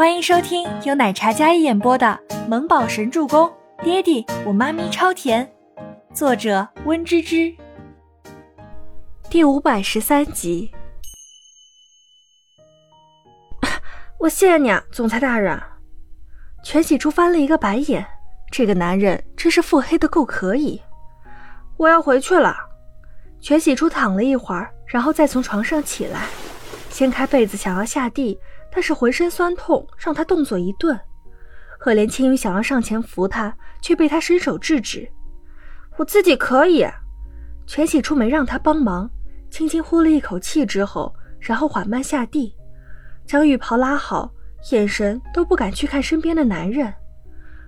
欢迎收听由奶茶嘉一演播的《萌宝神助攻》，爹地我妈咪超甜，作者温芝芝。第五百十三集。我谢谢你啊，总裁大人。全喜初翻了一个白眼，这个男人真是腹黑的够可以。我要回去了。全喜初躺了一会儿，然后再从床上起来，掀开被子想要下地。但是浑身酸痛让他动作一顿，赫连青羽想要上前扶他，却被他伸手制止。我自己可以。全喜初没让他帮忙，轻轻呼了一口气之后，然后缓慢下地，将浴袍拉好，眼神都不敢去看身边的男人。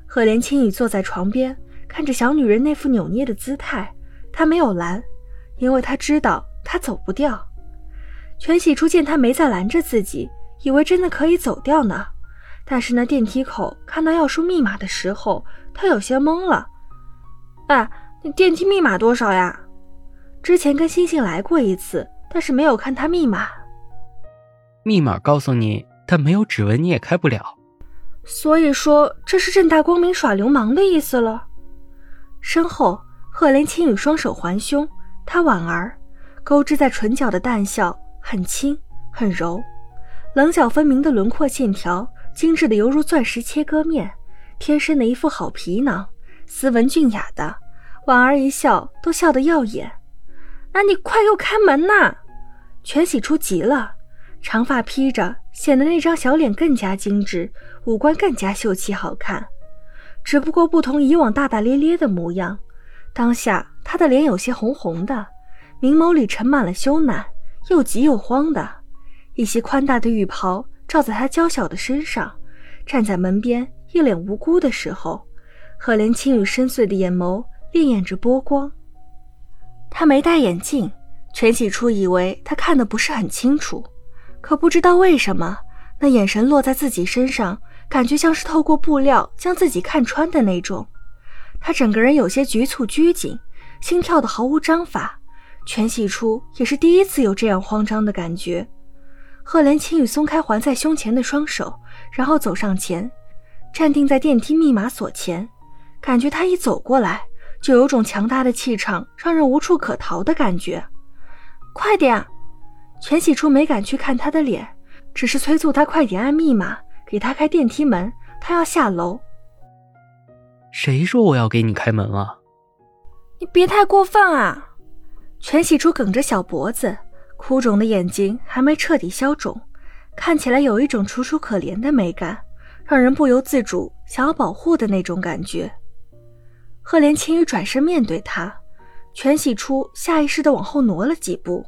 赫连青羽坐在床边，看着小女人那副扭捏的姿态，他没有拦，因为他知道他走不掉。全喜初见他没再拦着自己。以为真的可以走掉呢，但是那电梯口看到要输密码的时候，他有些懵了。哎，你电梯密码多少呀？之前跟星星来过一次，但是没有看他密码。密码告诉你，但没有指纹你也开不了。所以说这是正大光明耍流氓的意思了。身后，赫连青羽双手环胸，他婉儿，勾织在唇角的淡笑很轻很柔。棱角分明的轮廓线条，精致的犹如钻石切割面，天生的一副好皮囊，斯文俊雅的，婉儿一笑都笑得耀眼。那你快给我开门呐！全喜初急了，长发披着，显得那张小脸更加精致，五官更加秀气好看。只不过不同以往大大咧咧的模样，当下他的脸有些红红的，明眸里盛满了羞赧，又急又慌的。一袭宽大的浴袍罩在她娇小的身上，站在门边，一脸无辜的时候，赫连青雨深邃的眼眸潋滟着波光。他没戴眼镜，全喜初以为他看的不是很清楚，可不知道为什么，那眼神落在自己身上，感觉像是透过布料将自己看穿的那种。他整个人有些局促拘谨，心跳的毫无章法。全喜初也是第一次有这样慌张的感觉。赫连青羽松开环在胸前的双手，然后走上前，站定在电梯密码锁前。感觉他一走过来，就有种强大的气场，让人无处可逃的感觉。快点！全喜初没敢去看他的脸，只是催促他快点按密码，给他开电梯门。他要下楼。谁说我要给你开门啊？你别太过分啊！全喜初梗着小脖子。哭肿的眼睛还没彻底消肿，看起来有一种楚楚可怜的美感，让人不由自主想要保护的那种感觉。赫连青羽转身面对他，全喜初下意识的往后挪了几步。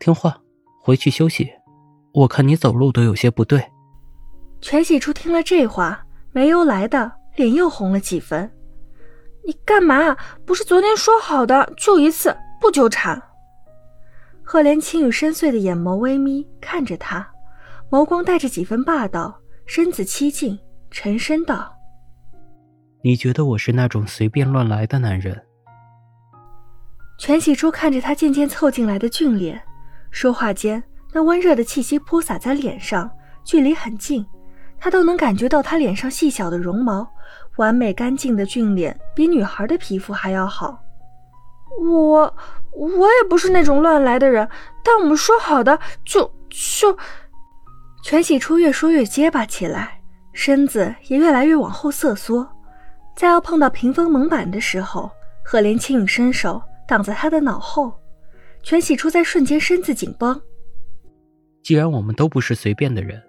听话，回去休息。我看你走路都有些不对。全喜初听了这话，没由来的脸又红了几分。你干嘛？不是昨天说好的，就一次，不纠缠。赫连青雨深邃的眼眸微眯，看着他，眸光带着几分霸道，身子凄静，沉声道：“你觉得我是那种随便乱来的男人？”全喜初看着他渐渐凑近来的俊脸，说话间，那温热的气息扑洒在脸上，距离很近，他都能感觉到他脸上细小的绒毛，完美干净的俊脸，比女孩的皮肤还要好。我。我也不是那种乱来的人，但我们说好的就就……全喜初越说越结巴起来，身子也越来越往后瑟缩，在要碰到屏风蒙板的时候，赫连青影伸手挡在他的脑后，全喜初在瞬间身子紧绷。既然我们都不是随便的人，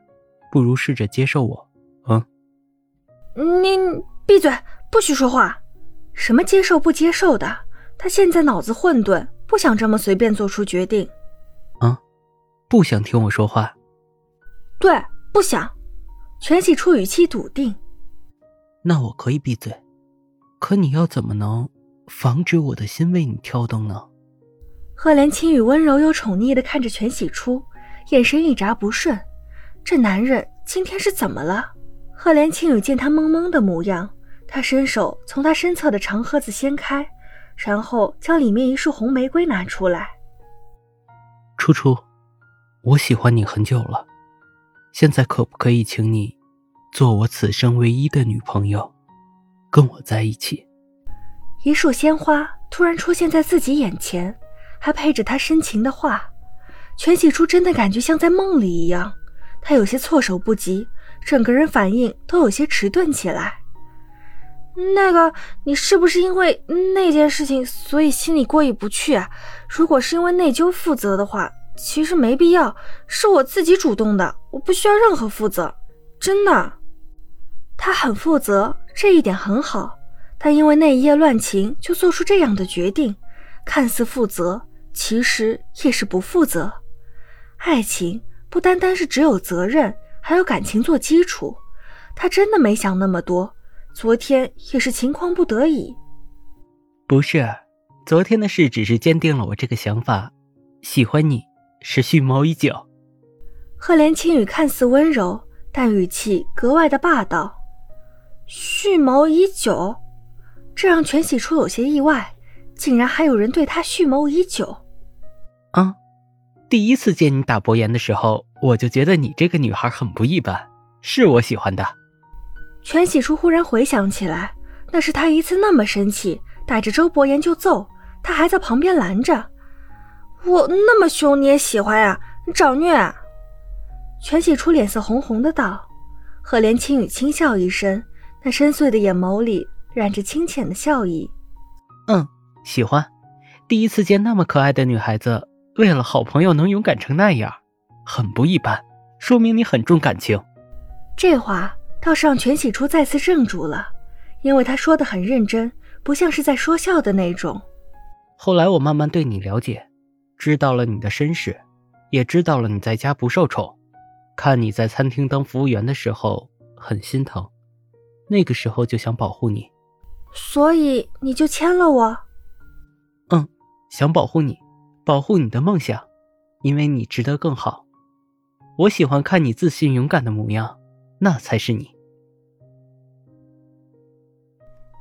不如试着接受我，嗯？你闭嘴，不许说话！什么接受不接受的？他现在脑子混沌。不想这么随便做出决定，啊，不想听我说话。对，不想。全喜初语气笃定。那我可以闭嘴，可你要怎么能防止我的心为你跳动呢？赫连青雨温柔又宠溺的看着全喜初，眼神一眨不顺。这男人今天是怎么了？赫连青雨见他懵懵的模样，他伸手从他身侧的长盒子掀开。然后将里面一束红玫瑰拿出来。初初，我喜欢你很久了，现在可不可以请你做我此生唯一的女朋友，跟我在一起。一束鲜花突然出现在自己眼前，还配着他深情的话。全喜初真的感觉像在梦里一样，他有些措手不及，整个人反应都有些迟钝起来。那个，你是不是因为那件事情，所以心里过意不去啊？如果是因为内疚负责的话，其实没必要，是我自己主动的，我不需要任何负责，真的。他很负责，这一点很好，但因为那一夜乱情就做出这样的决定，看似负责，其实也是不负责。爱情不单单是只有责任，还有感情做基础。他真的没想那么多。昨天也是情况不得已，不是，昨天的事只是坚定了我这个想法。喜欢你是蓄谋已久。赫连青雨看似温柔，但语气格外的霸道。蓄谋已久，这让全喜初有些意外，竟然还有人对他蓄谋已久。啊，第一次见你打薄言的时候，我就觉得你这个女孩很不一般，是我喜欢的。全喜初忽然回想起来，那是他一次那么生气，带着周伯言就揍，他还在旁边拦着。我那么凶你也喜欢呀？你找虐？全喜初脸色红红的道。赫连青雨轻笑一声，那深邃的眼眸里染着清浅的笑意。嗯，喜欢。第一次见那么可爱的女孩子，为了好朋友能勇敢成那样，很不一般，说明你很重感情。这话。倒是让全喜初再次怔住了，因为他说的很认真，不像是在说笑的那种。后来我慢慢对你了解，知道了你的身世，也知道了你在家不受宠，看你在餐厅当服务员的时候很心疼，那个时候就想保护你，所以你就签了我。嗯，想保护你，保护你的梦想，因为你值得更好。我喜欢看你自信勇敢的模样。那才是你。